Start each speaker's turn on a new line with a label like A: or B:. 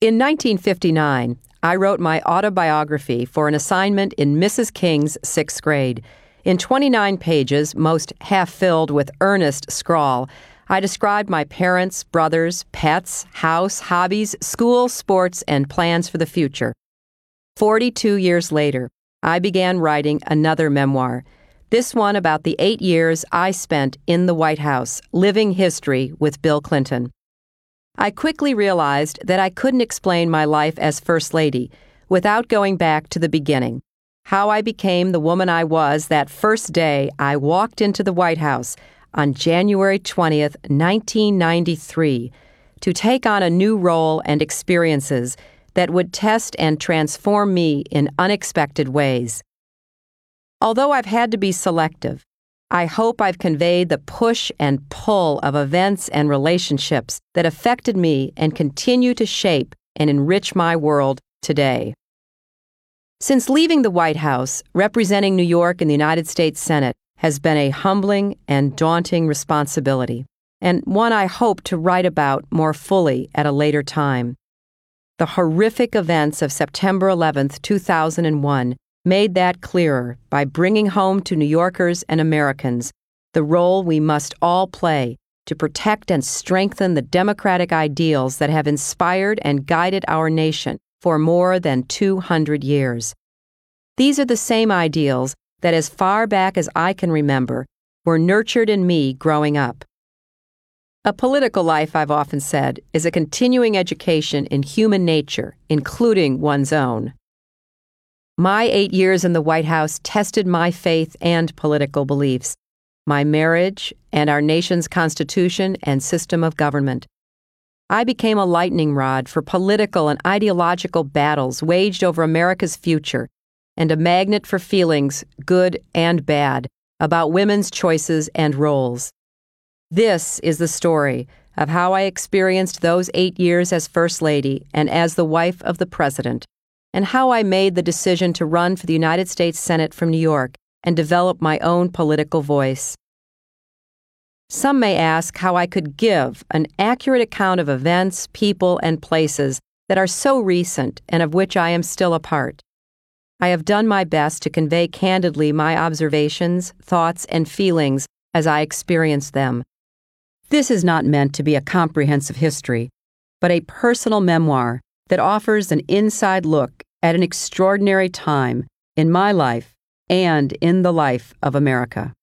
A: In 1959, I wrote my autobiography for an assignment in Mrs. King's sixth grade. In 29 pages, most half filled with earnest scrawl, I described my parents, brothers, pets, house, hobbies, school, sports, and plans for the future. 42 years later, I began writing another memoir, this one about the eight years I spent in the White House, living history with Bill Clinton. I quickly realized that I couldn't explain my life as First Lady without going back to the beginning. How I became the woman I was that first day I walked into the White House on January 20th, 1993, to take on a new role and experiences that would test and transform me in unexpected ways. Although I've had to be selective, I hope I've conveyed the push and pull of events and relationships that affected me and continue to shape and enrich my world today. Since leaving the White House, representing New York in the United States Senate has been a humbling and daunting responsibility, and one I hope to write about more fully at a later time. The horrific events of September 11, 2001, made that clearer by bringing home to New Yorkers and Americans the role we must all play to protect and strengthen the democratic ideals that have inspired and guided our nation for more than 200 years. These are the same ideals that, as far back as I can remember, were nurtured in me growing up. A political life, I've often said, is a continuing education in human nature, including one's own. My eight years in the White House tested my faith and political beliefs, my marriage, and our nation's constitution and system of government. I became a lightning rod for political and ideological battles waged over America's future, and a magnet for feelings, good and bad, about women's choices and roles. This is the story of how I experienced those eight years as First Lady and as the wife of the President and how I made the decision to run for the United States Senate from New York and develop my own political voice. Some may ask how I could give an accurate account of events, people, and places that are so recent and of which I am still a part. I have done my best to convey candidly my observations, thoughts, and feelings as I experienced them. This is not meant to be a comprehensive history, but a personal memoir that offers an inside look at an extraordinary time in my life and in the life of America.